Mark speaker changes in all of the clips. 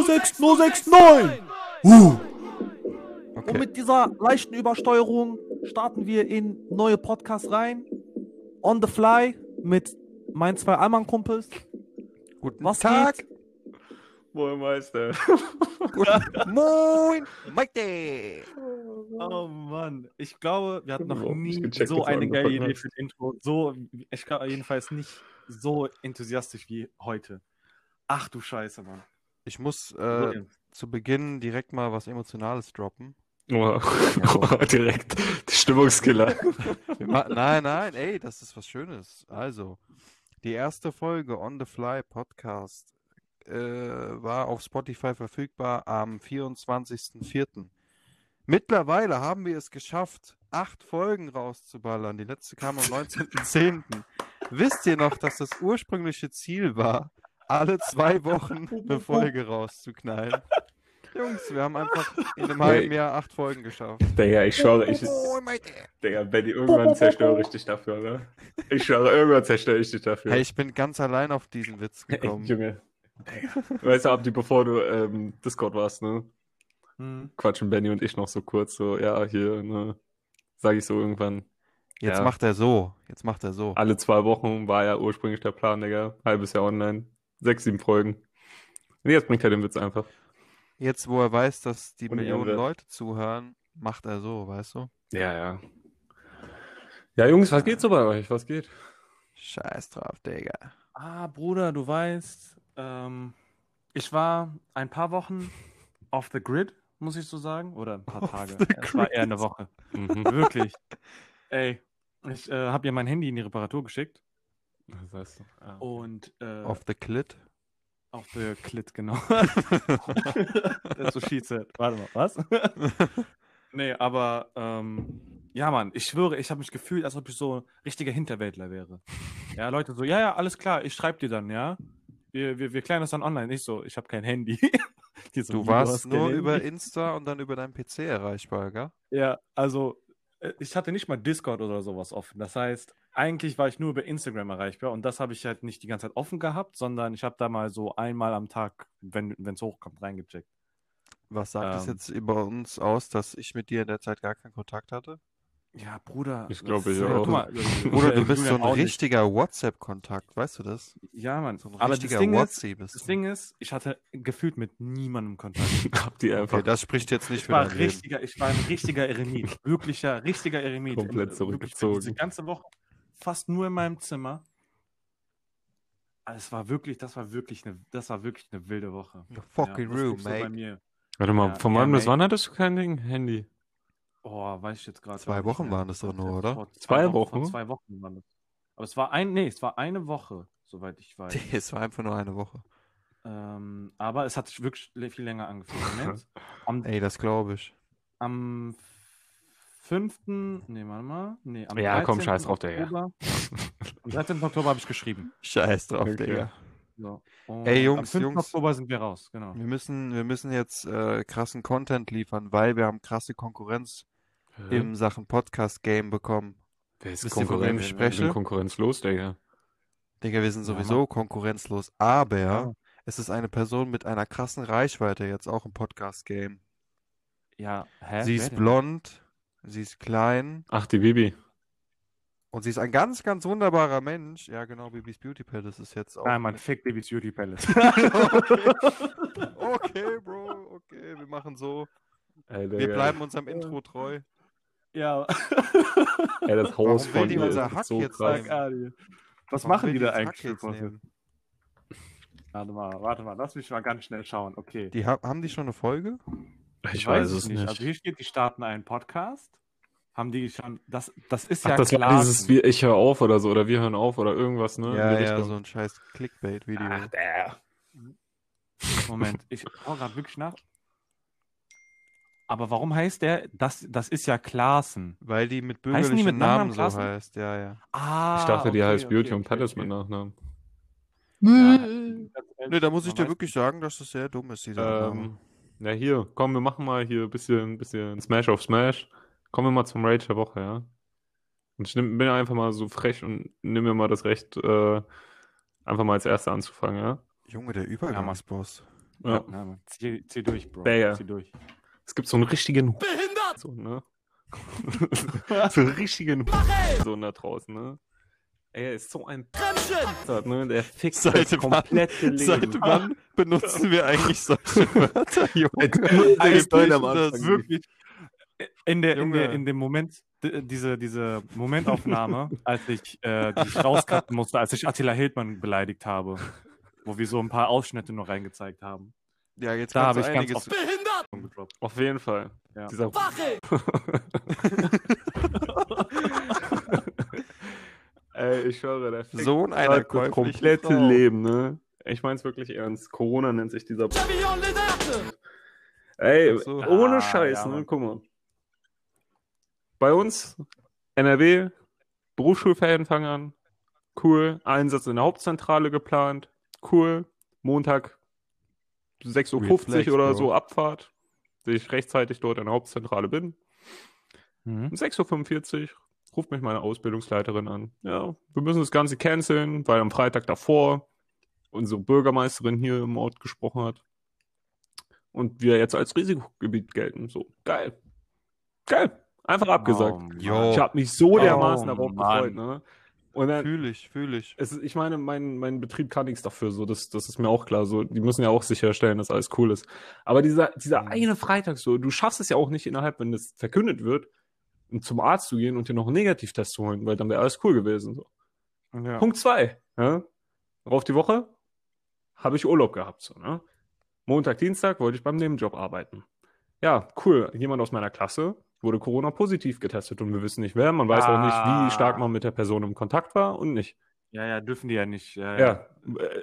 Speaker 1: 06 069. Uh.
Speaker 2: Okay.
Speaker 1: Und mit dieser leichten Übersteuerung starten wir in neue Podcasts rein. On the fly mit meinen zwei Allmann-Kumpels.
Speaker 2: Guten
Speaker 1: Was
Speaker 2: Tag.
Speaker 1: geht?
Speaker 3: Moin Meister.
Speaker 2: Guten Moin, Mike.
Speaker 1: Oh Mann, ich glaube, wir hatten noch nie
Speaker 3: gecheckt,
Speaker 1: so eine geile Idee
Speaker 3: hast.
Speaker 1: für das Intro. So, ich glaube jedenfalls nicht so enthusiastisch wie heute. Ach du Scheiße, Mann.
Speaker 2: Ich muss äh,
Speaker 1: ernst.
Speaker 2: zu Beginn direkt mal was Emotionales droppen.
Speaker 3: Oh, direkt die Stimmungskiller.
Speaker 2: Wir ma- nein, nein, ey, das ist was Schönes. Also, die erste Folge On the Fly Podcast äh, war auf Spotify verfügbar am 24.04. Mittlerweile haben wir es geschafft, acht Folgen rauszuballern. Die letzte kam am 19.10. Wisst ihr noch, dass das ursprüngliche Ziel war, alle zwei Wochen eine Folge rauszuknallen? Jungs, wir haben einfach in einem halben Jahr acht Folgen geschafft.
Speaker 3: Digga, ich schwöre, ich.
Speaker 2: Oh.
Speaker 3: Digga, Benny, irgendwann zerstöre ich dich dafür, ne? Ich schwöre, irgendwann zerstöre ich dich dafür.
Speaker 2: Hey, ich bin ganz allein auf diesen Witz
Speaker 3: Ey,
Speaker 2: gekommen.
Speaker 3: Junge. Weißt du, Abdi, bevor du ähm, Discord warst, ne?
Speaker 1: Hm.
Speaker 3: Quatschen Benny und ich noch so kurz, so, ja, hier, ne? Sag ich so irgendwann.
Speaker 2: Jetzt
Speaker 3: Ja.
Speaker 2: macht er so. Jetzt macht er so.
Speaker 3: Alle zwei Wochen war ja ursprünglich der Plan, Digga. Halbes Jahr online. Sechs, sieben Folgen. Und jetzt bringt er den Witz einfach.
Speaker 2: Jetzt, wo er weiß, dass die
Speaker 3: Und
Speaker 2: Millionen. Leute zuhören, macht er so, weißt du?
Speaker 3: Ja, ja. Ja, Jungs, was geht so bei euch? Was geht?
Speaker 2: Scheiß drauf, Digga.
Speaker 1: Ah, Bruder, du weißt, ähm, ich war ein paar Wochen off the grid, muss ich so sagen. Oder ein paar
Speaker 2: Off
Speaker 1: Tage. Es war eher eine. Woche.
Speaker 3: Mhm.
Speaker 1: Wirklich. Ey, ich äh, habe ihr mein Handy in die Reparatur geschickt.
Speaker 3: Was heißt? Ah.
Speaker 1: Und äh,
Speaker 2: Off the clit.
Speaker 1: auf the Clit, genau. That's what she said. Warte mal, was? nee, aber ähm, ja, Mann, ich schwöre, ich habe mich gefühlt, als ob ich so ein richtiger Hinterwäldler wäre. Ja, Leute so, ja, ja, alles klar, ich schreibe dir dann, ja. Wir, wir, wir klären das dann online. Ich so, ich habe kein Handy. So,
Speaker 2: Du warst nur
Speaker 1: Handy?
Speaker 2: über Insta und dann über deinen PC erreichbar, gell?
Speaker 1: Ja, also ich hatte nicht mal Discord oder sowas offen. Das heißt, eigentlich war ich nur über Instagram erreichbar und das habe ich halt nicht die ganze Zeit offen gehabt, sondern ich habe da mal so einmal am Tag, wenn es hochkommt, reingecheckt.
Speaker 2: Was sagt es
Speaker 1: Ähm.
Speaker 2: jetzt über uns aus, dass ich mit dir in der Zeit gar keinen Kontakt hatte?
Speaker 1: Ja, Bruder.
Speaker 3: Ich glaube,
Speaker 1: das- ja,
Speaker 3: auch.
Speaker 1: guck mal,
Speaker 2: Oder du
Speaker 1: Julian
Speaker 2: bist so ein richtiger WhatsApp-Kontakt, weißt du das?
Speaker 1: Ja, Mann.
Speaker 2: So ein
Speaker 1: Aber das
Speaker 2: richtiger
Speaker 1: Ding, ist,
Speaker 2: WhatsApp bist
Speaker 1: das
Speaker 2: du.
Speaker 1: Ding ist, ich hatte gefühlt mit niemandem Kontakt.
Speaker 3: Abdi einfach
Speaker 2: Okay, das spricht jetzt nicht
Speaker 1: Ich
Speaker 2: für
Speaker 1: war, richtiger, ich war ein richtiger Eremit. Wirklicher, richtiger Eremit.
Speaker 3: Komplett
Speaker 1: Im-
Speaker 3: zurückgezogen.
Speaker 1: Diese ganze Woche fast nur in meinem Zimmer. Also Es war wirklich, das war wirklich eine, das war wirklich eine wilde Woche.
Speaker 2: The fucking
Speaker 1: das
Speaker 2: room, mate.
Speaker 1: mir.
Speaker 3: Warte mal,
Speaker 1: Ja,
Speaker 3: von
Speaker 1: ja,
Speaker 3: wann bis wann hattest du kein Ding? Handy?
Speaker 1: Oh, weiß ich jetzt gerade.
Speaker 2: Zwei Wochen waren das doch nur, oder?
Speaker 1: vor
Speaker 3: Zwei
Speaker 1: Vor
Speaker 3: Wochen?
Speaker 1: zwei Wochen waren das. Aber es war ein, nee, es war eine Woche, soweit ich weiß.
Speaker 2: Es war einfach nur eine Woche.
Speaker 1: ähm, aber es hat sich wirklich viel länger angefühlt. Am,
Speaker 2: Ey, das glaube ich.
Speaker 1: am 5. Nee, warte mal. Nee, am
Speaker 3: Ja, komm,
Speaker 1: 13.
Speaker 3: scheiß drauf, Digga.
Speaker 1: Oktober, am 13. Oktober habe ich geschrieben.
Speaker 2: Scheiß drauf,
Speaker 3: Okay.
Speaker 2: Digga.
Speaker 1: So.
Speaker 2: Ey,
Speaker 1: am
Speaker 2: Jungs,
Speaker 1: 5.
Speaker 2: Jungs.
Speaker 1: Oktober sind wir raus, genau.
Speaker 2: Wir müssen, wir müssen jetzt äh, krassen Content liefern, weil wir haben krasse Konkurrenz
Speaker 3: Hä?
Speaker 2: im Sachen Podcast-Game bekommen.
Speaker 3: Wer ist
Speaker 2: Wisst ihr,
Speaker 3: Konkurrenz? bin
Speaker 2: spreche?
Speaker 3: konkurrenzlos, Digga.
Speaker 2: Digga, wir sind
Speaker 1: Ja,
Speaker 2: sowieso konkurrenzlos, aber
Speaker 1: Ja.
Speaker 2: es ist eine Person mit einer krassen Reichweite jetzt auch im Podcast-Game.
Speaker 1: Ja, hä?
Speaker 2: Sie ist blond, sie ist klein
Speaker 3: Ach, die Bibi.
Speaker 2: und sie ist ein ganz, ganz wunderbarer Mensch. Ja, genau, Bibis Beauty Palace ist jetzt auch.
Speaker 1: Nein, man, fick Baby's Beauty Palace.
Speaker 2: okay. okay, Bro, okay, wir machen so.
Speaker 3: Ey,
Speaker 2: Wir bleiben unserem Intro treu.
Speaker 1: Ja.
Speaker 3: Ey, das Haus
Speaker 2: Warum will
Speaker 3: von
Speaker 2: die
Speaker 3: ihr
Speaker 2: unser
Speaker 3: ist so
Speaker 2: jetzt
Speaker 3: krass.
Speaker 2: nehmen?
Speaker 1: Was
Speaker 2: Warum
Speaker 1: machen
Speaker 2: will
Speaker 1: die da
Speaker 2: das Hack
Speaker 1: eigentlich?
Speaker 2: jetzt nehmen?
Speaker 1: Warte mal, warte mal, lass mich mal ganz schnell schauen. Okay.
Speaker 2: Die ha haben die schon eine Folge?
Speaker 3: Ich weiß es nicht.
Speaker 1: Also hier steht, die starten einen Podcast. Haben die schon, das, das ist
Speaker 3: Ach,
Speaker 1: ja
Speaker 3: das
Speaker 1: klar.
Speaker 3: war dieses wir, Ich höre auf oder so, oder wir hören auf oder irgendwas, ne? in
Speaker 2: Ja,
Speaker 3: die
Speaker 2: ja,
Speaker 3: Richtung.
Speaker 2: so ein scheiß Clickbait-Video.
Speaker 3: Ach, der.
Speaker 1: Moment, ich brauche gerade wirklich nach. Aber warum heißt der, das, das ist ja Klaassen.
Speaker 2: Weil die mit
Speaker 1: Heißen die
Speaker 2: bürgerlichen
Speaker 1: mit
Speaker 2: Namen
Speaker 1: Nachnamen
Speaker 2: so
Speaker 1: Klassen?
Speaker 2: heißt, ja, ja.
Speaker 1: Ah,
Speaker 3: Ich dachte, die
Speaker 1: okay,
Speaker 3: heißt Beauty
Speaker 1: okay,
Speaker 3: und
Speaker 1: okay,
Speaker 3: Palace
Speaker 1: okay.
Speaker 3: mit Nachnamen.
Speaker 1: Ja,
Speaker 2: Ne, da muss ich dir wirklich sagen, dass das sehr dumm ist, dieser Name.
Speaker 3: Ähm, ja, hier, komm, wir machen mal hier ein bisschen, bisschen Smash auf Smash. Kommen wir mal zum Rage der Woche, ja? Und ich nehm, bin einfach mal so frech und nehme mir mal das Recht, äh, einfach mal als Erster anzufangen, ja?
Speaker 2: Junge, der Übergangsboss.
Speaker 3: Ja.
Speaker 1: Ja, Mann. Zieh, zieh durch, Bro.
Speaker 3: Banger.
Speaker 1: Zieh durch.
Speaker 3: Es gibt so einen richtigen Behindert! So, ne? so einen richtigen so da draußen, ne? Ey, er ist so ein Bremsen! Ne? Der fickt
Speaker 2: Seit
Speaker 3: das
Speaker 2: wann-
Speaker 3: komplette Leben.
Speaker 2: Seit wann benutzen wir eigentlich solche Wörter, Junge?
Speaker 1: Eigentlich das wirklich in der, in der in dem Moment diese diese Momentaufnahme, als ich äh, die ich rauscutten musste, als ich Attila Hildmann beleidigt habe, wo wir so ein paar Ausschnitte noch reingezeigt haben.
Speaker 2: Ja, jetzt
Speaker 1: Da habe ich ganz oft gedroppt.
Speaker 3: Auf jeden Fall.
Speaker 1: Ja.
Speaker 3: Dieser Ey, ich schwöre, der fickt
Speaker 2: Sohn einer
Speaker 3: gerade das komplette
Speaker 2: Frau.
Speaker 3: Leben, ne? Ich mein's wirklich ernst. Corona nennt sich dieser. Ey,
Speaker 2: so.
Speaker 3: ohne
Speaker 1: Ah,
Speaker 3: Scheiß,
Speaker 1: ja,
Speaker 3: ne? Guck mal. Bei uns, NRW, Berufsschulferien fangen an. Cool. Einsatz in der Hauptzentrale geplant. Cool. Montag 6.50 Uhr oder
Speaker 2: Bro.
Speaker 3: so Abfahrt. Dass ich rechtzeitig dort in der Hauptzentrale bin.
Speaker 1: Mhm.
Speaker 3: Um 6.45 Uhr ruft mich meine Ausbildungsleiterin an. Ja, wir müssen das Ganze canceln, weil am Freitag davor unsere Bürgermeisterin hier im Ort gesprochen hat. Und wir jetzt als Risikogebiet gelten. So, geil. Geil. Einfach abgesagt.
Speaker 1: Oh.
Speaker 3: Ich habe mich so dermaßen
Speaker 1: Oh,
Speaker 3: darauf
Speaker 1: Mann.
Speaker 3: gefreut, ne? Und dann,
Speaker 2: Fühl ich, fühl ich.
Speaker 3: es ich meine, mein, mein Betrieb kann nichts dafür, so, das, das ist mir auch klar, so, die müssen ja auch sicherstellen, dass alles cool ist. Aber dieser, dieser
Speaker 1: Mhm.
Speaker 3: eine Freitag, so, du schaffst es ja auch nicht innerhalb, wenn das verkündet wird, zum Arzt zu gehen und dir noch einen Negativtest zu holen, weil dann wäre alles cool gewesen, so.
Speaker 1: Ja.
Speaker 3: Punkt zwei, ja? Darauf die Woche habe ich Urlaub gehabt, so, ne? Montag, Dienstag wollte ich beim Nebenjob arbeiten. Ja, cool. Jemand aus meiner Klasse wurde Corona-positiv getestet und wir wissen nicht wer. Man weiß auch nicht,
Speaker 1: Ah.
Speaker 3: wie stark man mit der Person im Kontakt war und nicht.
Speaker 1: ja, ja, dürfen die ja nicht. Ja,
Speaker 3: Ja,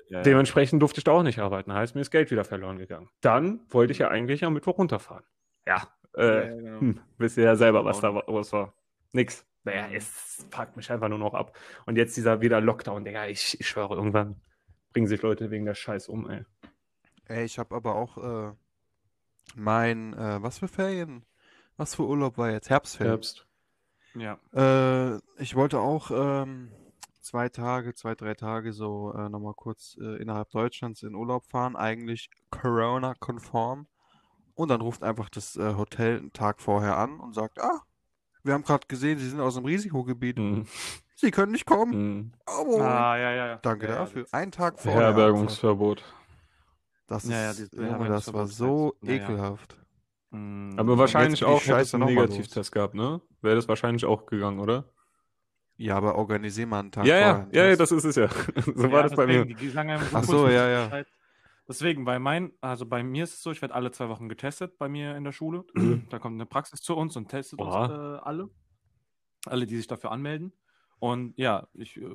Speaker 1: ja.
Speaker 3: dementsprechend durfte ich da auch nicht arbeiten. Heißt, mir ist Geld wieder verloren gegangen. Dann wollte ich ja eigentlich am Mittwoch runterfahren. Ja, äh,
Speaker 1: Ja, genau.
Speaker 3: hm, wisst ihr ja selber, was da los war. Nix. Naja,
Speaker 1: Mhm.
Speaker 3: es fuckt mich einfach nur noch ab. Und jetzt dieser wieder Lockdown, Digga, ich, ich schwöre, irgendwann bringen sich Leute wegen der Scheiß um, ey.
Speaker 2: Ey, ich habe aber auch äh, mein, äh, was für Ferien? Was für Urlaub war jetzt? Herbstferien.
Speaker 3: Herbst.
Speaker 1: ja.
Speaker 2: Äh, ich wollte auch ähm, zwei Tage, zwei, drei Tage so äh, nochmal kurz äh, innerhalb Deutschlands in Urlaub fahren, eigentlich Corona-konform. Und dann ruft einfach das äh, Hotel einen Tag vorher an und sagt, ah, wir haben gerade gesehen, Sie sind aus dem Risikogebiet.
Speaker 3: Mhm.
Speaker 2: Sie können nicht kommen.
Speaker 3: Mhm.
Speaker 2: Oh,
Speaker 1: Ah, ja, ja, ja.
Speaker 2: danke
Speaker 1: ja, ja,
Speaker 2: dafür.
Speaker 1: das-
Speaker 2: Einen Tag vorher. einfach.
Speaker 3: Beherbergungsverbot.
Speaker 2: Das ist,
Speaker 1: Ja, ja,
Speaker 2: das war so
Speaker 1: ja, ja.
Speaker 2: ekelhaft.
Speaker 1: Mm,
Speaker 3: Aber wahrscheinlich auch hätte es
Speaker 2: Scheiße
Speaker 3: einen. Negativtest gehabt, ne? Wäre das wahrscheinlich auch gegangen, oder?
Speaker 2: Ja, aber organisier mal einen Tag
Speaker 3: Ja,
Speaker 2: vorher
Speaker 3: ja, ja, ja, das ist es ja. so
Speaker 1: Ja,
Speaker 3: war das bei mir.
Speaker 1: deswegen, Die sagen
Speaker 2: Ach so, ja, ja.
Speaker 1: Deswegen, bei mein, also bei mir ist es so, ich werde alle zwei Wochen getestet bei mir in der Schule. da kommt eine Praxis zu uns und testet uns
Speaker 3: Oha.
Speaker 1: äh, alle. Alle, die sich dafür anmelden. Und ja, ich, äh,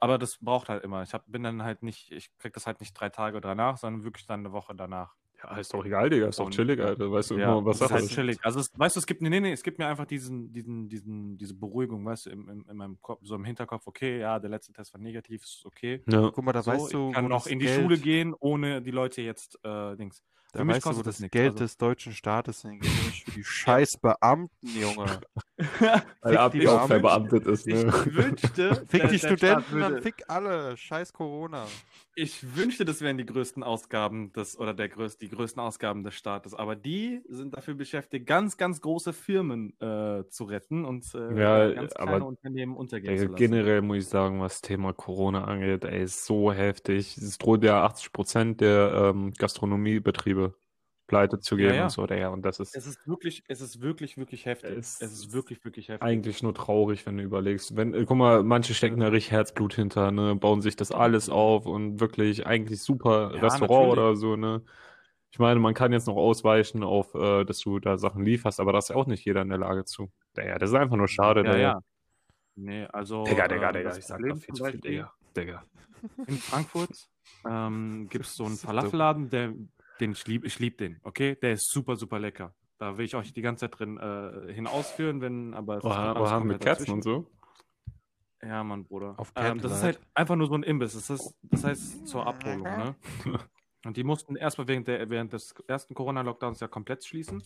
Speaker 1: aber das braucht halt immer. Ich hab, bin dann halt nicht, ich krieg das halt nicht drei Tage danach, sondern wirklich dann eine Woche danach.
Speaker 3: Ja, ist doch egal, Digga, ist doch chillig. Alter. Weißt du
Speaker 1: Ja,
Speaker 3: immer, was
Speaker 1: das ist halt chillig. Also, es, weißt du, es gibt, nee, nee, es gibt mir einfach diesen, diesen, diesen, diese Beruhigung, weißt du, im, im, in meinem Kopf, so im Hinterkopf, okay, ja, der letzte Test war negativ, ist okay.
Speaker 3: Ja.
Speaker 2: Guck mal, da
Speaker 1: So,
Speaker 2: weißt du,
Speaker 1: ich kann noch
Speaker 2: das
Speaker 1: in die
Speaker 2: Geld,
Speaker 1: Schule gehen, ohne die Leute jetzt, äh, Dings.
Speaker 2: Da
Speaker 1: Für mich
Speaker 2: weißt du, wo
Speaker 1: kostet
Speaker 2: das
Speaker 1: das nichts.
Speaker 2: Geld
Speaker 1: Also,
Speaker 2: des deutschen Staates hingeht, nämlich für die scheiß Beamten, Junge.
Speaker 3: Weil
Speaker 2: Fick die
Speaker 3: auch
Speaker 2: Beamten.
Speaker 3: verbeamtet ist,
Speaker 1: ich
Speaker 3: ne?
Speaker 1: wünschte,
Speaker 2: Fick
Speaker 1: der-
Speaker 2: die Studenten, dann fick alle. Scheiß Corona.
Speaker 1: Ich wünschte, das wären die größten Ausgaben des, oder der größ, die größten Ausgaben des Staates. Aber die sind dafür beschäftigt, ganz, ganz große Firmen äh, zu retten und äh,
Speaker 3: Ja,
Speaker 1: ganz
Speaker 3: aber-
Speaker 1: kleine Unternehmen untergehen zu
Speaker 3: Ey,
Speaker 1: lassen.
Speaker 3: generell muss ich sagen, was Thema Corona angeht, ey, ist so heftig. Es droht ja 80 Prozent der ähm, Gastronomiebetriebe pleite zu
Speaker 1: Ja,
Speaker 3: gehen
Speaker 1: ja.
Speaker 3: und so, Digga. Und das ist
Speaker 1: Es ist wirklich, es ist wirklich, wirklich heftig.
Speaker 3: Es
Speaker 1: Es, ist wirklich, wirklich heftig.
Speaker 3: eigentlich nur traurig, wenn du überlegst. Wenn, äh, guck mal, manche stecken da richtig Herzblut hinter, ne, bauen sich das alles auf und wirklich eigentlich super
Speaker 1: Ja,
Speaker 3: Restaurant
Speaker 1: natürlich.
Speaker 3: oder so, ne. Ich meine, man kann jetzt noch ausweichen auf, äh, dass du da Sachen lieferst, aber das ist auch nicht jeder in der Lage zu. Digga, das ist einfach nur schade,
Speaker 1: ja, ja. Nee, also.
Speaker 3: Digga, Digga,
Speaker 1: ähm,
Speaker 3: Digga, ich sag da viel zu viel, Digga. Digga.
Speaker 1: In Frankfurt ähm, gibt es so einen Falafelladen, der, den ich liebe. Ich liebe den, okay? Der ist super, super lecker. Da will ich euch die ganze Zeit drin äh, hin ausführen, wenn, aber
Speaker 3: Oha, oha, mit Kerzen
Speaker 1: dazwischen.
Speaker 3: und so.
Speaker 1: Ja, Mann, Bruder.
Speaker 2: Auf
Speaker 1: ähm, das ist halt einfach nur so ein Imbiss. Das, ist, das heißt zur Abholung, ne? Und die mussten erstmal während, der, während des ersten Corona-Lockdowns ja komplett schließen.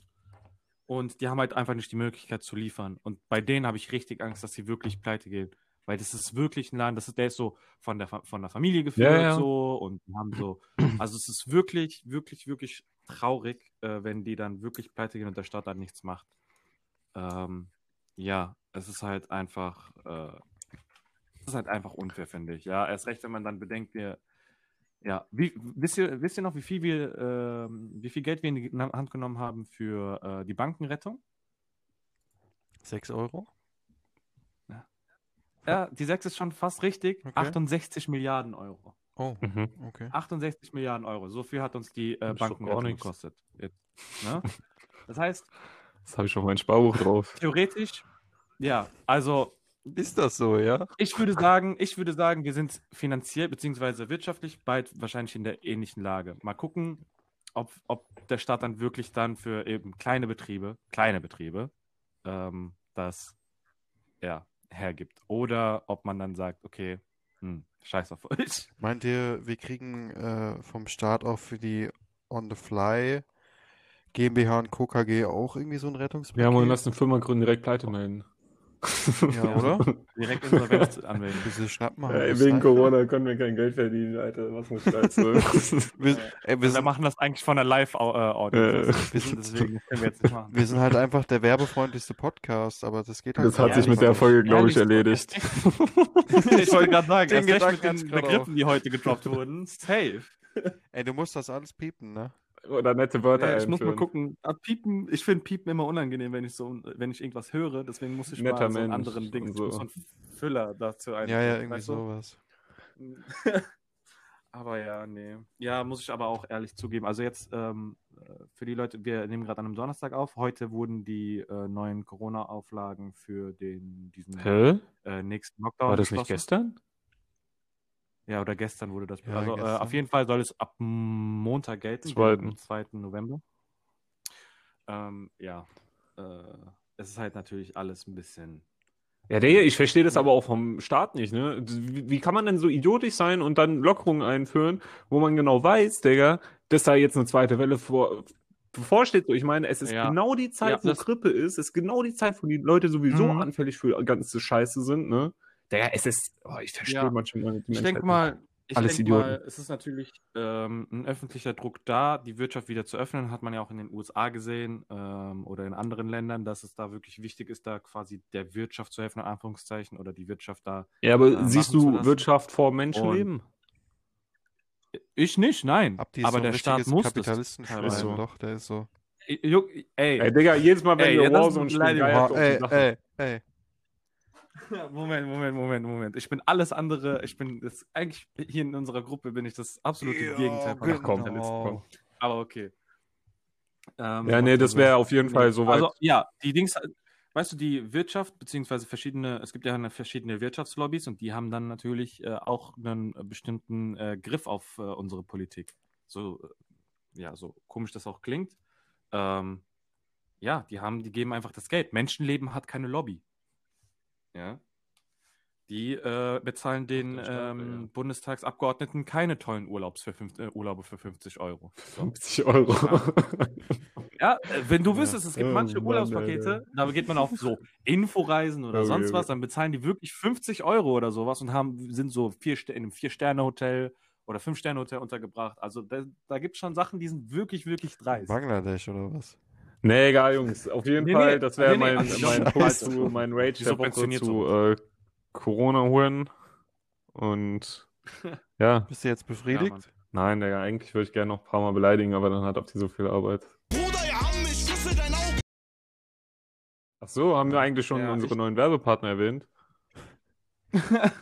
Speaker 1: Und die haben halt einfach nicht die Möglichkeit zu liefern. Und bei denen habe ich richtig Angst, dass sie wirklich pleite gehen. Weil das ist wirklich ein Laden, das ist, der ist so von der, von der Familie geführt
Speaker 3: Ja, ja.
Speaker 1: so und haben so, also es ist wirklich, wirklich, wirklich traurig, äh, wenn die dann wirklich pleite gehen und der Staat dann nichts macht. Ähm, ja, es ist halt einfach, äh, es ist halt einfach unfair, finde ich. Ja, erst recht, wenn man dann bedenkt, wir, ja, wie, wisst ihr, wisst ihr noch, wie viel wir, ähm, wie viel Geld wir in die Hand genommen haben für äh, die Bankenrettung?
Speaker 2: 6 Euro?
Speaker 1: Ja, die 6 ist schon fast richtig.
Speaker 2: Okay.
Speaker 1: 68 Milliarden Euro.
Speaker 2: Oh,
Speaker 3: Mhm.
Speaker 2: okay.
Speaker 1: 68 Milliarden Euro. So viel hat uns die äh, Bankenrettung gekostet. Jetzt, ne? Das heißt,
Speaker 3: Das habe ich auf mein Sparbuch drauf.
Speaker 1: theoretisch, ja, also
Speaker 2: Ist das so, ja?
Speaker 1: ich würde sagen, ich würde sagen, wir sind finanziell bzw. wirtschaftlich bald wahrscheinlich in der ähnlichen Lage. Mal gucken, ob, ob der Staat dann wirklich dann für eben kleine Betriebe, kleine Betriebe, ähm, das ja, hergibt. Oder ob man dann sagt, okay, hm, scheiß auf euch.
Speaker 2: Meint ihr, wir kriegen äh, vom Staat auch für die On the Fly GmbH und Co. KG auch irgendwie so ein Rettungspaket?
Speaker 3: Ja, man lass eine Firma gründen, direkt pleite melden.
Speaker 2: Ja, oder?
Speaker 1: Direkt Insolvenz anmelden.
Speaker 2: Diese Schnappen
Speaker 3: Ey, wegen Corona können wir kein Geld verdienen, Alter. Was muss Scheiße.
Speaker 2: Wir, ey, wir,
Speaker 1: Wir
Speaker 2: sind,
Speaker 1: machen das eigentlich von der Live-Audience. Wir sind deswegen können wir jetzt nicht machen.
Speaker 2: wir sind halt einfach der werbefreundlichste Podcast, aber das geht halt
Speaker 3: Das hat
Speaker 1: Ja,
Speaker 3: sich mit der. Folge, glaube ich, erledigt.
Speaker 1: ich wollte gerade sagen,
Speaker 2: Den
Speaker 1: erst recht mit den Begriffen, die heute gedroppt wurden. Safe.
Speaker 2: Ey, du musst das alles piepen, ne?
Speaker 3: Oder nette Wörter
Speaker 1: Ja, ich muss mal gucken. Ah, Piepen, ich finde Piepen immer unangenehm, wenn ich so, wenn ich irgendwas höre. Deswegen muss ich
Speaker 3: Netter
Speaker 1: mal so einen
Speaker 3: Mensch
Speaker 1: anderen Ding,
Speaker 3: so.
Speaker 1: so einen Füller dazu ein.
Speaker 2: Ja, ja, irgendwie sowas.
Speaker 1: aber ja, nee. Ja, muss ich aber auch ehrlich zugeben. Also jetzt ähm, äh, für die Leute, wir nehmen gerade an einem Donnerstag auf. Heute wurden die äh, neuen Corona-Auflagen für den diesen
Speaker 3: Hä?
Speaker 1: äh, nächsten Lockdown
Speaker 3: War das nicht gestern?
Speaker 1: Ja, oder gestern wurde das.
Speaker 2: Ja,
Speaker 1: also äh, auf jeden Fall soll es ab Montag gelten,
Speaker 3: Zweiten.
Speaker 1: am 2. November. Ähm, ja, äh, es ist halt natürlich alles ein bisschen.
Speaker 3: Ja, der, ich verstehe das aber auch vom Staat nicht, ne? Wie, kann man denn so idiotisch sein und dann Lockerungen einführen, wo man genau weiß, Digga, dass da jetzt eine zweite Welle vor, bevorsteht? So, ich meine, es ist
Speaker 1: Ja.
Speaker 3: genau die Zeit,
Speaker 1: Ja,
Speaker 3: wo Grippe ist, es ist genau die Zeit, wo die Leute sowieso
Speaker 1: Mhm.
Speaker 3: anfällig für ganze Scheiße sind, ne? Digga, es ist, oh, ich verstehe
Speaker 1: Ja.
Speaker 3: manchmal die
Speaker 1: Ich denke mal, ich
Speaker 3: Alles
Speaker 1: denk
Speaker 3: Idioten.
Speaker 1: mal, es ist natürlich ähm, ein öffentlicher Druck da, die Wirtschaft wieder zu öffnen. Hat man ja auch in den USA gesehen ähm, oder in anderen Ländern, dass es da wirklich wichtig ist, da quasi der Wirtschaft zu helfen, in Anführungszeichen, oder die Wirtschaft da.
Speaker 3: Ja, aber
Speaker 1: äh,
Speaker 3: siehst du. Wirtschaft vor Menschenleben?
Speaker 1: Ich nicht, nein.
Speaker 2: Ihr
Speaker 1: aber
Speaker 2: so
Speaker 1: der Staat muss das
Speaker 2: Kapitalistenschwein?
Speaker 3: Ist so.
Speaker 2: Doch, der ist so.
Speaker 1: Ey, ey,
Speaker 3: Ey, Digga, jedes Mal, wenn
Speaker 1: Ey, das ist
Speaker 3: Warzone die
Speaker 2: ey,
Speaker 3: Sache.
Speaker 2: ey, ey.
Speaker 1: Moment, Moment, Moment, Moment. Ich bin alles andere. Ich bin das eigentlich hier in unserer Gruppe bin ich das absolute
Speaker 2: Ja,
Speaker 1: Gegenteil von
Speaker 3: Ach komm.
Speaker 1: Kapitalisten.
Speaker 2: genau.
Speaker 1: Aber okay. Ähm,
Speaker 3: Ja, nee, das wäre auf jeden Fall soweit.
Speaker 1: Also ja, die Dings, weißt du, die Wirtschaft beziehungsweise verschiedene, es gibt ja eine verschiedene Wirtschaftslobbys und die haben dann natürlich äh, auch einen bestimmten äh, Griff auf äh, unsere Politik. So, äh, ja, so komisch das auch klingt. Ähm, ja, die haben, die geben einfach das Geld. Menschenleben hat keine Lobby. Ja. Die äh, bezahlen den
Speaker 3: Staat,
Speaker 1: ähm,
Speaker 3: ja.
Speaker 1: Bundestagsabgeordneten keine tollen Urlaubs für fünf, äh, Urlaube für 50 Euro. So.
Speaker 3: 50 Euro.
Speaker 1: Ja, äh, wenn du wüsstest, es gibt
Speaker 3: Oh
Speaker 1: manche
Speaker 3: Mann,
Speaker 1: Urlaubspakete, da geht man auf so Inforeisen oder
Speaker 3: Okay,
Speaker 1: sonst was, dann bezahlen die wirklich 50 Euro oder sowas und haben, sind so vier, in einem Vier-Sterne-Hotel oder Fünf-Sterne-Hotel untergebracht. Also da, da gibt es schon Sachen, die sind wirklich, wirklich dreist.
Speaker 2: Bangladesch oder was?
Speaker 3: Nee, egal, Jungs. Auf jeden
Speaker 1: Nee,
Speaker 3: Fall,
Speaker 1: nee,
Speaker 3: das wäre
Speaker 1: nee, nee,
Speaker 3: mein, mein Punkt zu, mein Rage
Speaker 1: Die
Speaker 3: der Woche zu äh, Corona holen. Und ja,
Speaker 2: Bist du jetzt
Speaker 1: Ja,
Speaker 2: befriedigt?
Speaker 3: nein, Digga, eigentlich würde ich gerne noch ein paar Mal beleidigen, aber dann hat habt ihr so viel Arbeit.
Speaker 4: Bruder, ja, ich schlüssel dein Auge.
Speaker 3: Ach so, haben wir eigentlich schon
Speaker 1: Ja,
Speaker 3: unsere
Speaker 1: ich-
Speaker 3: neuen Werbepartner erwähnt?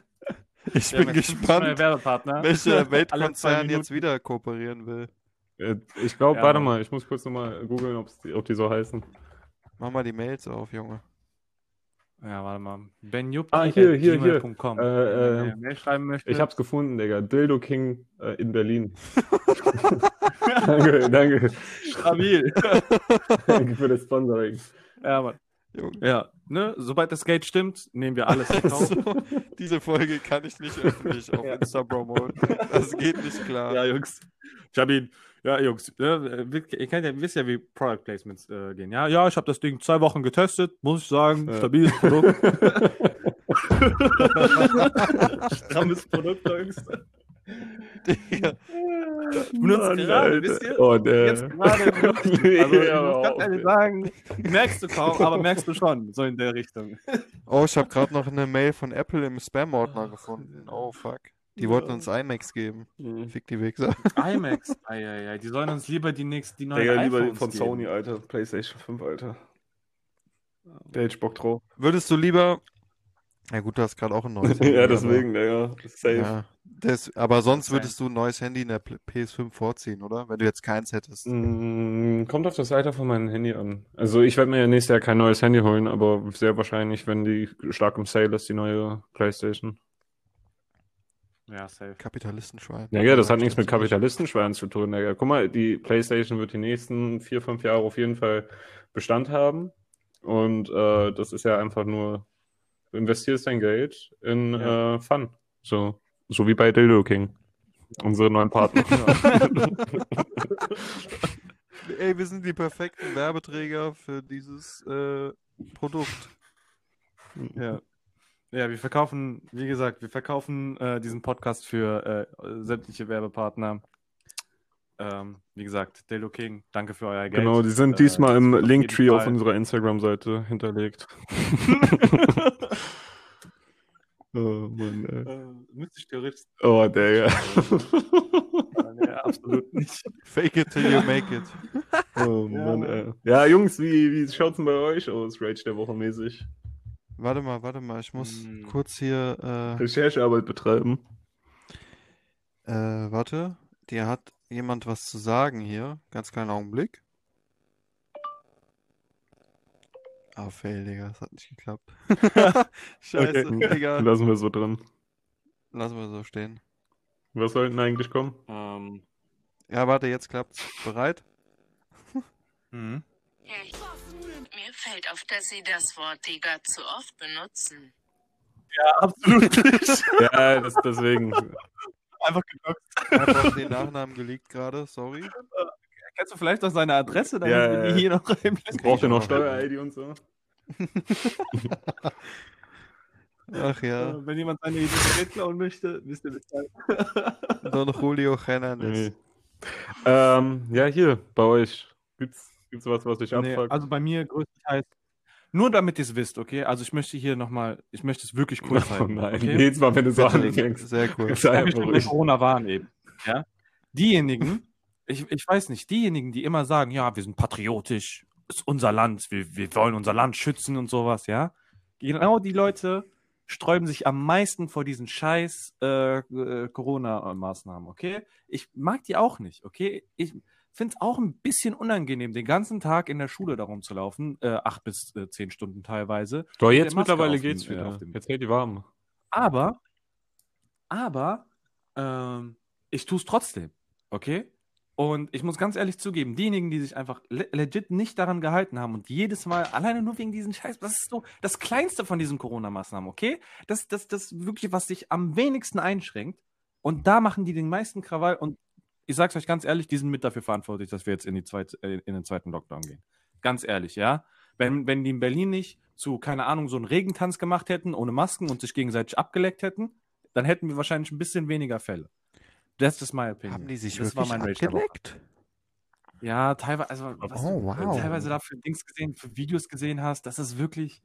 Speaker 2: Ich
Speaker 1: Wir
Speaker 2: bin gespannt, welcher Weltkonzern jetzt wieder kooperieren will.
Speaker 3: Äh, Ich glaube,
Speaker 1: Ja,
Speaker 3: warte mal, ich muss kurz nochmal googeln, die- ob die so heißen.
Speaker 2: Mach mal die Mails auf, Junge.
Speaker 1: Ja, warte mal. Benjup
Speaker 3: Ah, hier, hier, hier. Äh,
Speaker 1: Wenn
Speaker 3: äh,
Speaker 1: Mail schreiben möchte.
Speaker 3: Ich hab's gefunden, Digga. Dildo King äh, in Berlin. danke, danke.
Speaker 1: stabil.
Speaker 3: danke für das Sponsoring.
Speaker 1: ja, Mann.
Speaker 2: Junge.
Speaker 1: Ja, ne, sobald das Geld stimmt, nehmen wir alles.
Speaker 2: Also, diese Folge kann ich nicht öffentlich auf Insta promoten. Das geht nicht klar.
Speaker 1: Ja, Jungs. Ich habe ihn. Ja, Jungs, ne, ihr kennt ja, wisst ja, wie Product Placements äh, gehen. Ja, ja, ich habe das Ding zwei Wochen getestet, muss ich sagen.
Speaker 3: Ja.
Speaker 1: Stabiles Produkt. Strammes Produkt, Jungs.
Speaker 2: Digga.
Speaker 1: Benutzt
Speaker 3: Mann,
Speaker 1: gerade,
Speaker 3: Alter.
Speaker 1: wisst ihr?
Speaker 3: Oh, der.
Speaker 1: Jetzt gerade es. Also,
Speaker 3: Ja,
Speaker 1: ich
Speaker 3: auch,
Speaker 1: ehrlich sagen, merkst du kaum, aber merkst du schon, so in der Richtung.
Speaker 2: Oh, ich habe gerade noch eine Mail von Apple im Spam-Ordner gefunden. Oh, fuck. Die wollten uns iMacs geben.
Speaker 3: Mhm.
Speaker 2: Fick die Wichser.
Speaker 1: IMAX, eieiei, die sollen uns lieber die nächsten, die neuen
Speaker 3: Digga, lieber
Speaker 1: iPhones
Speaker 3: von
Speaker 1: geben.
Speaker 3: Sony, Alter. PlayStation 5, Alter. Der hätte ich Bock drauf.
Speaker 2: Würdest du lieber. Ja, gut, du hast gerade auch ein neues Handy,
Speaker 3: ja,
Speaker 2: aber-
Speaker 3: deswegen, Digga. Safe.
Speaker 2: Ja, das, aber sonst würdest du ein neues Handy in der Pl- PS5 vorziehen, oder? Wenn du jetzt keins hättest.
Speaker 3: Mm, Kommt auf das Alter von meinem Handy an. Also ich werde mir ja nächstes Jahr kein neues Handy holen, aber sehr wahrscheinlich, wenn die stark im Sale ist, die neue PlayStation.
Speaker 1: Ja, safe.
Speaker 2: Kapitalistenschwein.
Speaker 3: Ja, ja, das hat nichts mit Kapitalistenschweinen zu tun. Digga. Guck mal, die PlayStation wird die nächsten vier, fünf Jahre auf jeden Fall Bestand haben. Und äh, das ist ja einfach nur, du investierst dein Geld in
Speaker 1: Ja.
Speaker 3: äh, Fun. So, so wie bei Dildo King. Unsere neuen Partner.
Speaker 2: Ey, wir sind die perfekten Werbeträger für dieses äh, Produkt.
Speaker 1: Ja. Ja, wir verkaufen, wie gesagt, wir verkaufen äh, diesen Podcast für äh, sämtliche Werbepartner. Ähm, wie gesagt, Delo King, danke für euer Geld.
Speaker 3: genau, die sind
Speaker 1: Äh,
Speaker 3: diesmal im Linktree auf unserer Instagram-Seite hinterlegt. oh, Mann, ey.
Speaker 1: Äh, müsste ich theoretisch.
Speaker 3: Oh, Digga.
Speaker 1: nee, absolut nicht.
Speaker 2: Fake it till you make it.
Speaker 3: Oh, Mann. ey. Ja, Jungs, wie, wie schaut's denn bei euch aus, Rage der Woche mäßig?
Speaker 2: Warte mal, warte mal, ich muss
Speaker 1: Hm.
Speaker 2: kurz hier. Äh,
Speaker 3: Recherchearbeit betreiben.
Speaker 2: äh, warte, dir hat jemand was zu sagen hier. Ganz kleinen Augenblick. Ah, fail, Digga, das hat nicht geklappt. Scheiße,
Speaker 3: Okay.
Speaker 2: Digga.
Speaker 3: Lassen wir so drin.
Speaker 2: Lassen wir so stehen.
Speaker 3: Was sollten eigentlich kommen?
Speaker 1: Ähm,
Speaker 2: Ja, warte, jetzt klappt's. Bereit?
Speaker 1: mhm.
Speaker 5: Mir fällt auf, dass Sie das Wort Digger zu oft benutzen.
Speaker 1: Ja, absolut nicht.
Speaker 3: Ja, das, deswegen.
Speaker 1: Einfach.
Speaker 2: Ich habe auch den Nachnamen geleakt gerade, sorry.
Speaker 1: Kennst du vielleicht noch seine Adresse, damit
Speaker 3: Ja,
Speaker 1: wir die hier noch reinblenden?
Speaker 3: Braucht ihr noch. Steuer-ID und so?
Speaker 2: Ach ja,
Speaker 1: Wenn jemand seine Identität klauen möchte, wisst ihr Bescheid.
Speaker 2: Don Julio Hernandez.
Speaker 3: Nee. Ähm, ja, hier, bei euch. Gibt's, gibt's was, was dich
Speaker 1: Nee,
Speaker 3: abfuckt?
Speaker 1: also bei mir größtenteils. Nur damit ihr es wisst, okay? Also ich möchte hier nochmal, ich möchte es wirklich cool
Speaker 3: oh
Speaker 1: zeigen.
Speaker 3: nein,
Speaker 1: okay?
Speaker 3: jedes Mal, wenn du so anfängst.
Speaker 2: Sehr cool.
Speaker 3: Sei ruhig.
Speaker 1: Corona waren eben. Ja? Diejenigen, ich, ich weiß nicht, diejenigen, die immer sagen, ja, wir sind patriotisch, ist unser Land, wir, wir wollen unser Land schützen und sowas, ja. Genau die Leute sträuben sich am meisten vor diesen scheiß äh, äh, Corona-Maßnahmen, okay? Ich mag die auch nicht, okay? Ich finde es auch ein bisschen unangenehm, den ganzen Tag in der Schule darum zu laufen, äh, acht bis äh, zehn Stunden teilweise.
Speaker 3: Doch, jetzt mittlerweile geht's
Speaker 1: äh,
Speaker 3: wieder.
Speaker 1: auf dem-
Speaker 3: Jetzt hält die warm.
Speaker 1: Aber, aber, ähm, ich tue es trotzdem, okay? Und ich muss ganz ehrlich zugeben, diejenigen, die sich einfach le legit nicht daran gehalten haben und jedes Mal alleine nur wegen diesen Scheiß, das ist so das Kleinste von diesen Corona-Maßnahmen, okay? Das, das, das wirklich, was sich am wenigsten einschränkt. Und da machen die den meisten Krawall. Und ich sag's euch ganz ehrlich, die sind mit dafür verantwortlich, dass wir jetzt in, die zweite, äh, in den zweiten Lockdown gehen. Ganz ehrlich, ja? Wenn, wenn die in Berlin nicht zu, keine Ahnung, so einen Regentanz gemacht hätten, ohne Masken und sich gegenseitig abgeleckt hätten, dann hätten wir wahrscheinlich ein bisschen weniger Fälle. Das ist meine Opinion.
Speaker 2: Haben die sich
Speaker 1: das
Speaker 2: wirklich
Speaker 1: war mein
Speaker 2: abgeleckt?
Speaker 1: Ja, teilweise, also was
Speaker 2: Oh,
Speaker 1: du
Speaker 2: wow.
Speaker 1: teilweise da für Dings gesehen, für Videos gesehen hast, das ist wirklich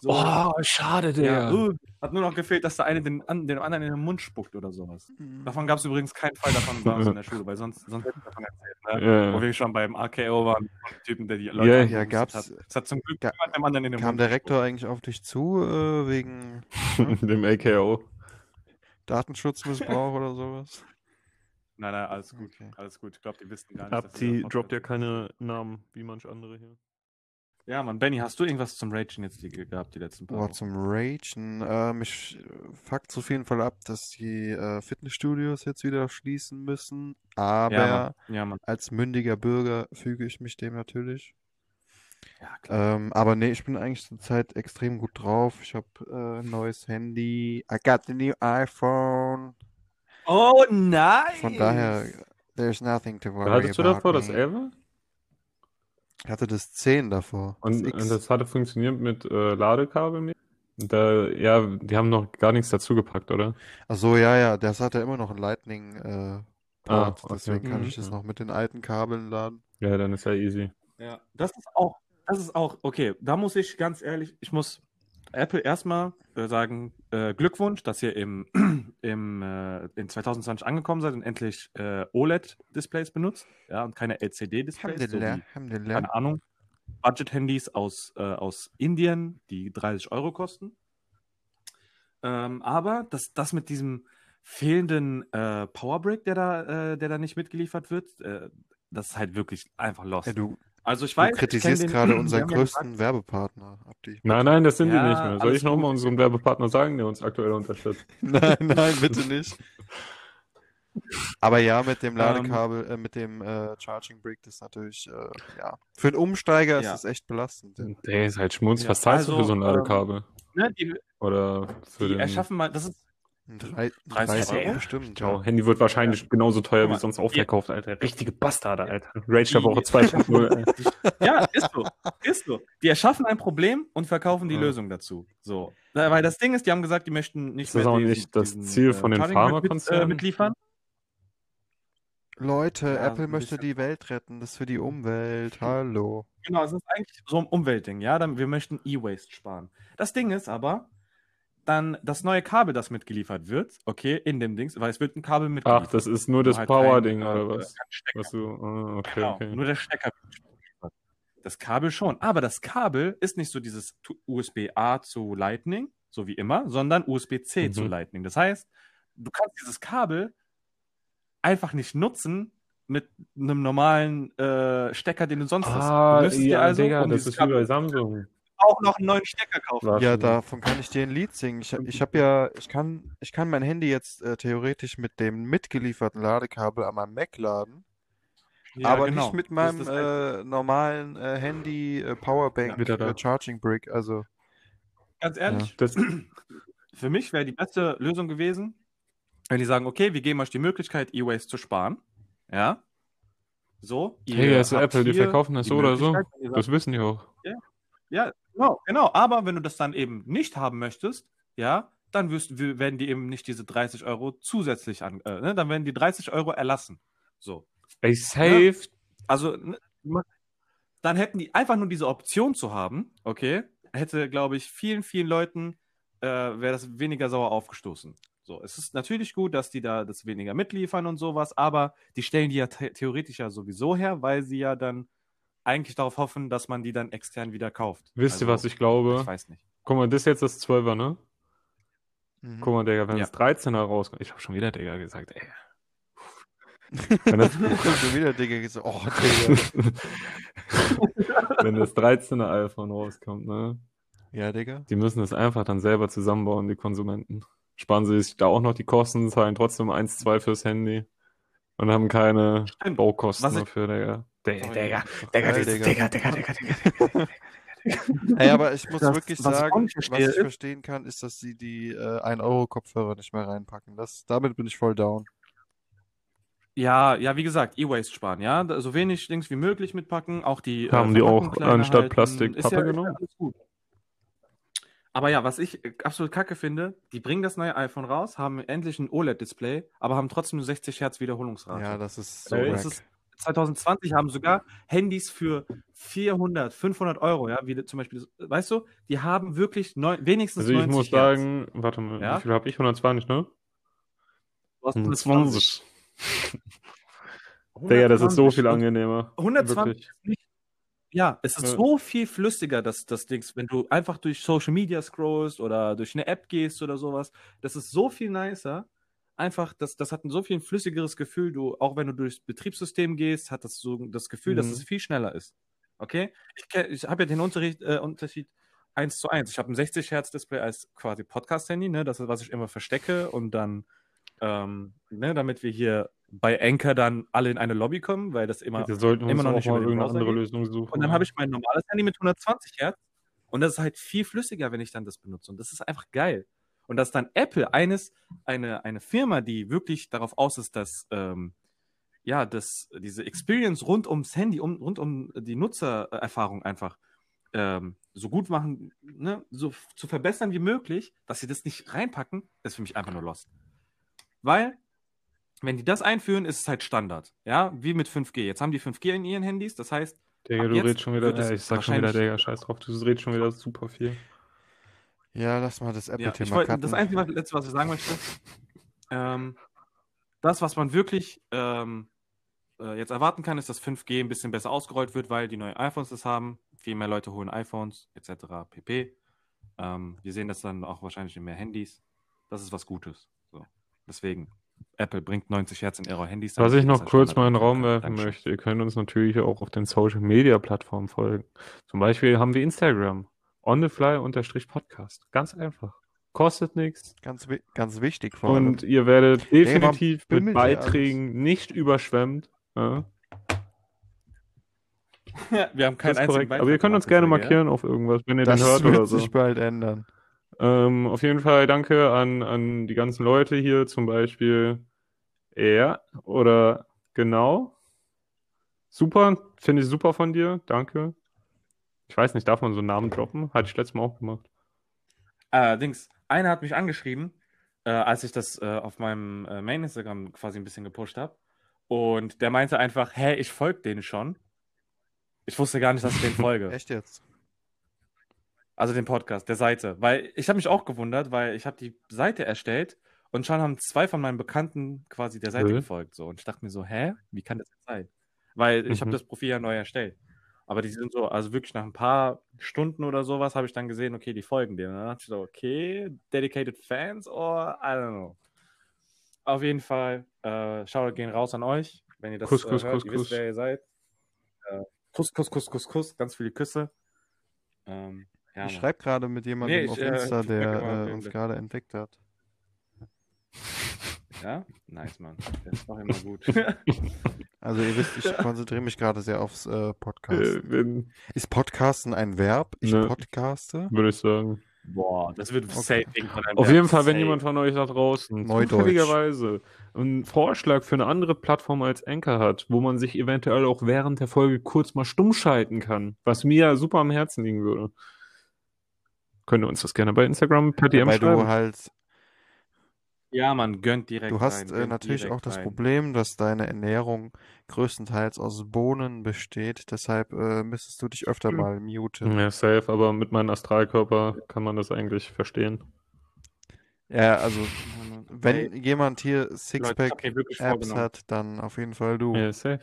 Speaker 1: so.
Speaker 3: Oh, schade,
Speaker 1: ja, uh, hat nur noch gefehlt, dass der eine den, an, den anderen in den Mund spuckt oder sowas. Davon gab es übrigens keinen Fall davon bei uns in der Schule, weil sonst, sonst hätte ich davon erzählt, ne?
Speaker 3: Ja.
Speaker 1: Wo wir schon beim RKO waren, Typen, der die
Speaker 3: Ja,
Speaker 1: Leute
Speaker 3: ja,
Speaker 1: angehustet
Speaker 2: gab's-
Speaker 1: hat. Es hat zum Glück
Speaker 2: Ga-
Speaker 1: niemand dem anderen in den
Speaker 2: Kam
Speaker 1: Mund
Speaker 2: der Rektor eigentlich auf dich zu, äh, wegen
Speaker 3: Dem AKO.
Speaker 2: Datenschutzmissbrauch oder sowas?
Speaker 1: Nein, nein, alles gut.
Speaker 2: Okay.
Speaker 1: Alles gut. Ich glaube, die wissen gar nicht. wir das
Speaker 3: droppt ja keine Namen wie manch andere hier.
Speaker 1: Ja, Mann, Benny, hast du irgendwas zum Ragen jetzt die, gehabt, die letzten paar Wochen?
Speaker 2: zum Ragen. Äh, mich fuckt auf jeden Fall ab, dass die äh, Fitnessstudios jetzt wieder schließen müssen. Aber
Speaker 1: Ja, Mann. Ja, Mann.
Speaker 2: als mündiger Bürger füge ich mich dem natürlich.
Speaker 1: Ja, klar.
Speaker 2: Ähm, aber nee, ich bin eigentlich zurzeit extrem gut drauf. Ich habe äh, ein neues Handy. I got the new iPhone.
Speaker 1: Oh nein!
Speaker 2: Von daher, there's nothing to worry
Speaker 3: Was hattest du
Speaker 2: about
Speaker 3: davor? Das
Speaker 2: me.
Speaker 3: 11?
Speaker 2: Ich hatte das 10 davor.
Speaker 3: Und,
Speaker 2: das
Speaker 3: und das hatte funktioniert mit äh, Ladekabel? Da, ja, die haben noch gar nichts dazu gepackt, oder?
Speaker 2: Ach so, ja, ja, das hat ja immer noch einen Lightning äh, Port,
Speaker 3: Ah, okay.
Speaker 2: deswegen kann ich
Speaker 1: Mhm.
Speaker 2: das noch mit den alten Kabeln laden.
Speaker 3: Ja, dann ist ja easy.
Speaker 1: Ja, das ist auch, das ist auch, okay, da muss ich ganz ehrlich, ich muss Apple erstmal äh, sagen, äh, Glückwunsch, dass ihr im, im, äh, in 2020 angekommen seid und endlich äh, OLED-Displays benutzt, ja, und keine LCD-Displays, so keine Ahnung, Budget-Handys aus, äh, aus Indien, die 30 Euro kosten. Ähm, aber das, das mit diesem fehlenden äh, Powerbrick, der da, der da nicht mitgeliefert wird, das ist halt wirklich einfach lost.
Speaker 2: Ja, du,
Speaker 1: Also ich
Speaker 2: du
Speaker 1: weiß, kenn
Speaker 2: kritisierst gerade unseren größten Werbepartner. Abdi.
Speaker 3: Nein, nein, das sind
Speaker 1: Ja,
Speaker 3: die nicht mehr. Soll ich nochmal unseren Werbepartner sagen, der uns aktuell unterstützt?
Speaker 2: Nein, nein, bitte nicht. Aber ja, mit dem
Speaker 1: Ähm,
Speaker 2: Ladekabel, äh, mit dem äh, Charging Brick, das ist natürlich, äh, ja. Für einen Umsteiger
Speaker 1: Ja.
Speaker 2: ist es echt belastend. Ja.
Speaker 3: Der ist halt Schmutz.
Speaker 1: Ja,
Speaker 3: Was zahlst du
Speaker 1: also,
Speaker 3: für so ein
Speaker 1: ähm,
Speaker 3: Ladekabel?
Speaker 1: Ne, die,
Speaker 3: Oder für
Speaker 1: die
Speaker 3: den.
Speaker 1: erschaffen mal, das ist,
Speaker 2: drei-
Speaker 1: 30
Speaker 2: 30
Speaker 1: Euro?
Speaker 2: bestimmt.
Speaker 3: Ciao.
Speaker 2: Ja.
Speaker 3: Handy wird wahrscheinlich genauso teuer wie sonst
Speaker 1: die-
Speaker 3: aufverkauft, Alter. Richtige Bastarde, Alter. Rage der Woche 2.0. ey.
Speaker 1: ja, ist so, ist so. Die erschaffen ein Problem und verkaufen die
Speaker 3: Ja.
Speaker 1: Lösung dazu. So. Weil das Ding ist, die haben gesagt, die möchten nicht
Speaker 3: Ist das
Speaker 1: mehr
Speaker 3: auch
Speaker 1: diesen-
Speaker 3: nicht das
Speaker 1: diesen,
Speaker 3: Ziel von den
Speaker 1: Brick mit, äh,
Speaker 3: Pharmakonzernen?
Speaker 1: mitliefern.
Speaker 2: Leute,
Speaker 1: Ja,
Speaker 2: Apple möchte die Welt retten, das ist für die Umwelt. Hallo.
Speaker 1: Genau, es ist eigentlich so ein Umweltding, ja. Dann, wir möchten E-Waste sparen. Das Ding ist aber, dann das neue Kabel, das mitgeliefert wird, okay, in dem Dings, weil es wird ein Kabel mitgeliefert.
Speaker 3: Ach, das ist nur das
Speaker 1: halt
Speaker 3: Power-Ding,
Speaker 1: kein,
Speaker 3: oder
Speaker 1: äh,
Speaker 3: was? Was du. Ah, okay,
Speaker 1: Genau,
Speaker 3: okay.
Speaker 1: nur der Stecker wird. Das Kabel schon. Aber das Kabel ist nicht so dieses USB-A zu Lightning, so wie immer, sondern USB-C
Speaker 3: Mhm.
Speaker 1: zu Lightning. Das heißt, du kannst dieses Kabel einfach nicht nutzen mit einem normalen äh, Stecker, den du sonst hast.
Speaker 3: Ah,
Speaker 1: Du müsstest dir
Speaker 3: ja,
Speaker 1: also,
Speaker 3: Digga,
Speaker 1: um
Speaker 3: das ist wie bei
Speaker 1: Kabel
Speaker 3: Samsung.
Speaker 1: Auch noch einen neuen Stecker kaufen.
Speaker 2: Ja, davon kann ich dir ein Lied singen. Ich, ich habe ja, ich kann, ich kann mein Handy jetzt äh, theoretisch mit dem mitgelieferten Ladekabel an meinem Mac laden,
Speaker 1: Ja,
Speaker 2: aber
Speaker 1: genau.
Speaker 2: nicht mit meinem äh, normalen äh, Handy äh, Powerbank
Speaker 3: Wieder da.
Speaker 2: äh, Charging Brick. Also
Speaker 1: Ganz ehrlich,
Speaker 3: Das,
Speaker 1: für mich wäre die beste Lösung gewesen, wenn die sagen, okay, wir geben euch die Möglichkeit, E-Waste zu sparen. Ja. So.
Speaker 3: hey, das ist Apple, die verkaufen das so oder so. Das wissen die auch.
Speaker 1: ja, genau, genau. Aber wenn du das dann eben nicht haben möchtest, ja, dann wirst, werden die eben nicht diese 30 Euro zusätzlich an, äh, ne, dann werden die 30 Euro erlassen. So.
Speaker 3: Ey, safe.
Speaker 1: Also, ne, dann hätten die einfach nur diese Option zu haben, okay, hätte, glaube ich, vielen, vielen Leuten äh, wäre das weniger sauer aufgestoßen. So, es ist natürlich gut, dass die da das weniger mitliefern und sowas, aber die stellen die ja the theoretisch ja sowieso her, weil sie ja dann eigentlich darauf hoffen, dass man die dann extern wieder kauft.
Speaker 3: Wisst ihr,
Speaker 1: Also,
Speaker 3: was ich glaube?
Speaker 1: Ich weiß nicht.
Speaker 3: Guck mal, das ist jetzt das 12er, ne?
Speaker 2: mhm.
Speaker 3: Guck mal, Digga, wenn
Speaker 1: Ja.
Speaker 3: das 13er rauskommt. Ich habe schon wieder Digga gesagt, ey. Wenn das,
Speaker 2: schon wieder Digga gesagt, oh Digga.
Speaker 3: wenn das 13er iPhone rauskommt, ne?
Speaker 2: Ja, Digga.
Speaker 3: Die müssen es einfach dann selber zusammenbauen, die Konsumenten. Sparen sie sich da auch noch die Kosten, zahlen trotzdem 1, 2 fürs Handy und haben keine
Speaker 1: Stimmt.
Speaker 3: Baukosten
Speaker 1: Was ich-
Speaker 3: dafür, Digga. Digga. Digga, Digga,
Speaker 2: Digga.
Speaker 3: Digga, Digga, Digga.
Speaker 2: Ey, aber ich muss
Speaker 1: Das-
Speaker 2: wirklich
Speaker 1: ich
Speaker 2: sagen,
Speaker 1: nicht
Speaker 2: was ich verstehen kann, ist, dass sie die äh, 1-Euro-Kopfhörer nicht mehr reinpacken. Das, damit bin ich voll down.
Speaker 1: Ja, ja, wie gesagt, E-Waste sparen, ja, so wenig Dings wie möglich mitpacken, auch die äh,
Speaker 3: Haben die auch anstatt
Speaker 1: halten.
Speaker 3: Plastik Pappe
Speaker 1: ja, ist ja
Speaker 3: genommen?
Speaker 1: alles gut. Aber ja, was ich äh, absolut kacke finde, die bringen das neue iPhone raus, haben endlich ein OLED-Display, aber haben trotzdem nur 60 Hertz Wiederholungsrate.
Speaker 2: Ja, das ist so wack.
Speaker 1: das ist 2020 haben sogar Handys für 400, 500 Euro, ja, wie zum Beispiel, weißt du, die haben wirklich neun, wenigstens
Speaker 3: Also ich
Speaker 1: 90
Speaker 3: muss
Speaker 1: Hertz.
Speaker 3: sagen, warte mal,
Speaker 1: Ja?
Speaker 3: wie viel habe ich? 120, ne?
Speaker 1: Du hast
Speaker 3: 120. Digga, das ist so
Speaker 1: 120
Speaker 3: viel angenehmer.
Speaker 1: 120
Speaker 3: Wirklich.
Speaker 1: ist nicht. Ja, es ist
Speaker 3: Ja.
Speaker 1: so viel flüssiger, das, das Ding, wenn du einfach durch Social Media scrollst oder durch eine App gehst oder sowas. Das ist so viel nicer. Einfach, das, das hat ein so viel flüssigeres Gefühl. Du, auch wenn du durchs Betriebssystem gehst, hat das so das Gefühl, dass
Speaker 3: Mhm.
Speaker 1: es viel schneller ist. Okay? Ich, ich habe ja den Unterricht, äh, Unterschied 1 zu 1. Ich habe ein 60 Hertz Display als quasi Podcast-Handy, ne? Das ist, was ich immer verstecke und dann, ähm, ne, damit wir hier bei Anchor dann alle in eine Lobby kommen, weil das immer
Speaker 3: Wir sollten uns
Speaker 1: immer noch nicht
Speaker 3: mal
Speaker 1: über
Speaker 3: irgendeine andere
Speaker 1: geht.
Speaker 3: Lösung suchen.
Speaker 1: und dann habe ich mein normales Handy mit 120 Hertz. Und das ist halt viel flüssiger, wenn ich dann das benutze. Und das ist einfach geil. Und dass dann Apple eines, eine, eine Firma, die wirklich darauf aus ist, dass, ähm, ja, dass diese Experience rund ums Handy, um, rund um die Nutzererfahrung einfach ähm, so gut machen, ne, so zu verbessern wie möglich, dass sie das nicht reinpacken, ist für mich einfach nur lost. Weil, wenn die das einführen, ist es halt Standard. Ja, wie mit 5G. Jetzt haben die 5G in ihren Handys, das heißt,
Speaker 3: Digga, du redest schon wieder,
Speaker 1: es
Speaker 3: äh, ich sag schon wieder, Digga, scheiß drauf, du redest schon wieder super viel.
Speaker 2: Ja, lass mal das
Speaker 1: Ja,
Speaker 2: Apple-Thema cutten.
Speaker 1: das Einzige, was, letzte, was ich sagen möchte, ähm, das, was man wirklich ähm, äh, jetzt erwarten kann, ist, dass 5G ein bisschen besser ausgerollt wird, weil die neuen iPhones das haben. Viel mehr Leute holen iPhones etc. pp. Ähm, wir sehen das dann auch wahrscheinlich in mehr Handys. Das ist was Gutes. So. Deswegen, Apple bringt 90 Hertz in ihre Handys.
Speaker 3: Was ich noch
Speaker 1: das
Speaker 3: kurz mal in den Raum werfen.
Speaker 1: Dankeschön.
Speaker 3: möchte, ihr könnt uns natürlich auch auf den Social Media Plattformen folgen. Zum Beispiel haben wir Instagram, on the fly unterstrich Podcast. Ganz einfach. Kostet nichts.
Speaker 2: Ganz, ganz wichtig vor allem.
Speaker 3: Und ihr werdet definitiv mit Beiträgen nicht überschwemmt. Ja,
Speaker 1: wir haben keinen
Speaker 3: das
Speaker 1: einzigen
Speaker 3: korrekt.
Speaker 1: Beitrag
Speaker 3: Aber ihr könnt uns gerne markieren auf irgendwas, wenn ihr
Speaker 2: Das
Speaker 3: den hört
Speaker 2: wird
Speaker 3: oder so.
Speaker 2: sich bald ändern.
Speaker 3: Ähm, auf jeden Fall danke an, an die ganzen Leute hier, zum Beispiel er oder genau. Super, finde ich super von dir, danke. Ich weiß nicht, darf man so einen Namen droppen? Hatte ich letztes Mal auch gemacht.
Speaker 1: Allerdings, einer hat mich angeschrieben, äh, als ich das äh, auf meinem äh, Main-Instagram quasi ein bisschen gepusht habe. Und der meinte einfach, hä, ich folge denen schon. Ich wusste gar nicht, dass ich den folge.
Speaker 2: Echt jetzt?
Speaker 1: Also den Podcast, der Seite. Weil ich habe mich auch gewundert, weil ich habe die Seite erstellt und schon haben zwei von meinen Bekannten quasi der Seite
Speaker 3: Hä?
Speaker 1: gefolgt. So. Und ich dachte mir so, hä, wie kann das jetzt sein? Weil ich habe
Speaker 3: Mhm.
Speaker 1: das Profil ja neu erstellt. Aber die sind so, also wirklich nach ein paar Stunden oder sowas habe ich dann gesehen, okay, die folgen dir. Und dann dachte ich so, okay, dedicated Fans or I don't know. Auf jeden Fall, äh, Shoutout gehen raus an euch, wenn ihr das
Speaker 3: Kuss,
Speaker 1: äh,
Speaker 3: Kuss,
Speaker 1: hört.
Speaker 3: Kuss,
Speaker 1: ihr
Speaker 3: Kuss.
Speaker 1: wisst, wer ihr seid. Äh, Kuss, Kuss, Kuss, Kuss, Kuss, ganz viele Küsse. Ähm, ja,
Speaker 2: ich schreibe gerade mit jemandem
Speaker 1: Nee, ich,
Speaker 2: auf
Speaker 1: äh,
Speaker 2: Insta,
Speaker 1: merke
Speaker 2: der äh, uns gerade entdeckt hat.
Speaker 1: Ja? Nice, Mann. Das ist doch immer gut.
Speaker 2: Also ihr wisst, ich konzentriere mich gerade sehr aufs äh, Podcast.
Speaker 3: Äh, wenn,
Speaker 2: Ist Podcasten ein Verb? Ich
Speaker 3: Ne.
Speaker 2: podcaste?
Speaker 3: würde ich sagen.
Speaker 1: Boah, das wird ein
Speaker 3: Auf
Speaker 1: Verb.
Speaker 3: jeden Fall, wenn
Speaker 1: Safe.
Speaker 3: jemand von euch da draußen zufälligerweise einen Vorschlag für eine andere Plattform als Anchor hat, wo man sich eventuell auch während der Folge kurz mal stumm schalten kann, was mir super am Herzen liegen würde, könnt ihr uns das gerne bei Instagram per DM
Speaker 2: Weil
Speaker 3: schreiben.
Speaker 2: du halt,
Speaker 1: Ja, man gönnt direkt
Speaker 2: du hast
Speaker 1: rein,
Speaker 2: äh, natürlich auch das
Speaker 1: rein.
Speaker 2: Problem, dass deine Ernährung größtenteils aus Bohnen besteht. Deshalb äh, müsstest du dich öfter mal muten.
Speaker 3: Ja, safe, aber mit meinem Astralkörper kann man das eigentlich verstehen.
Speaker 2: Ja, also wenn
Speaker 1: Ey,
Speaker 2: jemand hier Sixpack-Apps hat, dann auf jeden Fall du.
Speaker 3: Ja, safe.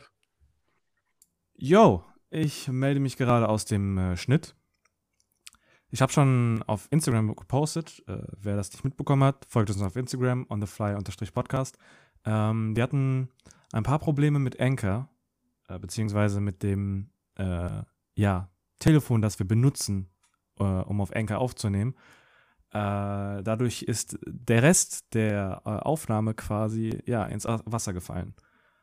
Speaker 6: Yo, ich melde mich gerade aus dem äh, Schnitt. Ich habe schon auf Instagram gepostet. Äh, wer das nicht mitbekommen hat, folgt uns auf Instagram, on the fly-podcast. Ähm, wir hatten ein paar Probleme mit Anchor, äh, beziehungsweise mit dem äh, ja, Telefon, das wir benutzen, äh, um auf Anchor aufzunehmen. Äh, dadurch ist der Rest der äh, Aufnahme quasi ja, ins Wasser gefallen.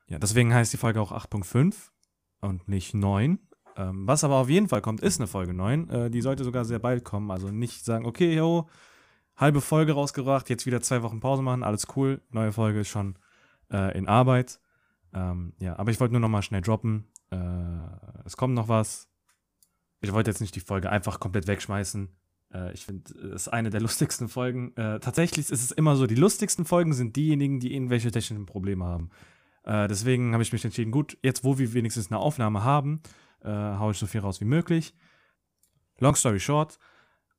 Speaker 6: Ja, deswegen heißt die Folge auch 8.5 und nicht 9. Ähm, was aber auf jeden Fall kommt, ist eine Folge 9. Äh, die sollte sogar sehr bald kommen. Also nicht sagen, okay, yo, halbe Folge rausgebracht, jetzt wieder zwei Wochen Pause machen, alles cool. Neue Folge ist schon äh, in Arbeit. Ähm, ja, aber ich wollte nur noch mal schnell droppen. Äh, es kommt noch was. Ich wollte jetzt nicht die Folge einfach komplett wegschmeißen. Äh, ich finde, es ist eine der lustigsten Folgen. Äh, tatsächlich ist es immer so, die lustigsten Folgen sind diejenigen, die irgendwelche technischen Probleme haben. Äh, deswegen habe ich mich entschieden, gut, jetzt wo wir wenigstens eine Aufnahme haben, äh, haue ich so viel raus wie möglich. Long story short.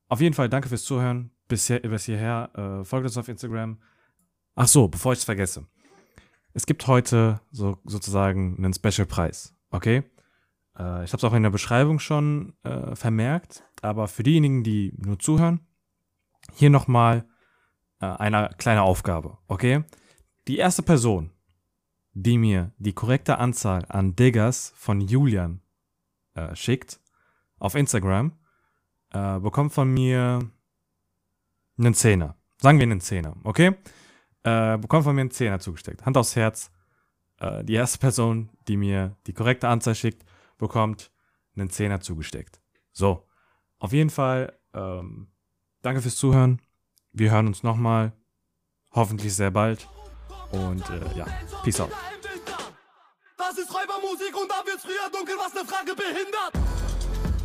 Speaker 6: Auf jeden Fall danke fürs Zuhören. Bis, hier, bis hierher. Äh, folgt uns auf Instagram. Ach so, bevor ich es vergesse. Es gibt heute so, sozusagen einen Special-Preis. Okay? Äh, ich habe es auch in der Beschreibung schon äh, vermerkt. Aber für diejenigen, die nur zuhören, hier nochmal äh, eine kleine Aufgabe. Okay? Die erste Person, die mir die korrekte Anzahl an Diggers von Julian äh, schickt auf Instagram, äh, bekommt von mir einen Zehner. Sagen wir einen Zehner, okay? Äh, bekommt von mir einen Zehner zugesteckt. Hand aufs Herz. Äh, die erste Person, die mir die korrekte Anzahl schickt, bekommt einen Zehner zugesteckt. So, auf jeden Fall, ähm, danke fürs Zuhören. Wir hören uns nochmal. Hoffentlich sehr bald. Und äh, ja, peace out.
Speaker 4: Das ist Räubermusik und da wird's früher dunkel, was ne Frage behindert.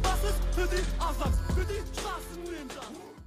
Speaker 4: Das ist für die Asams, für die Straßenninjas.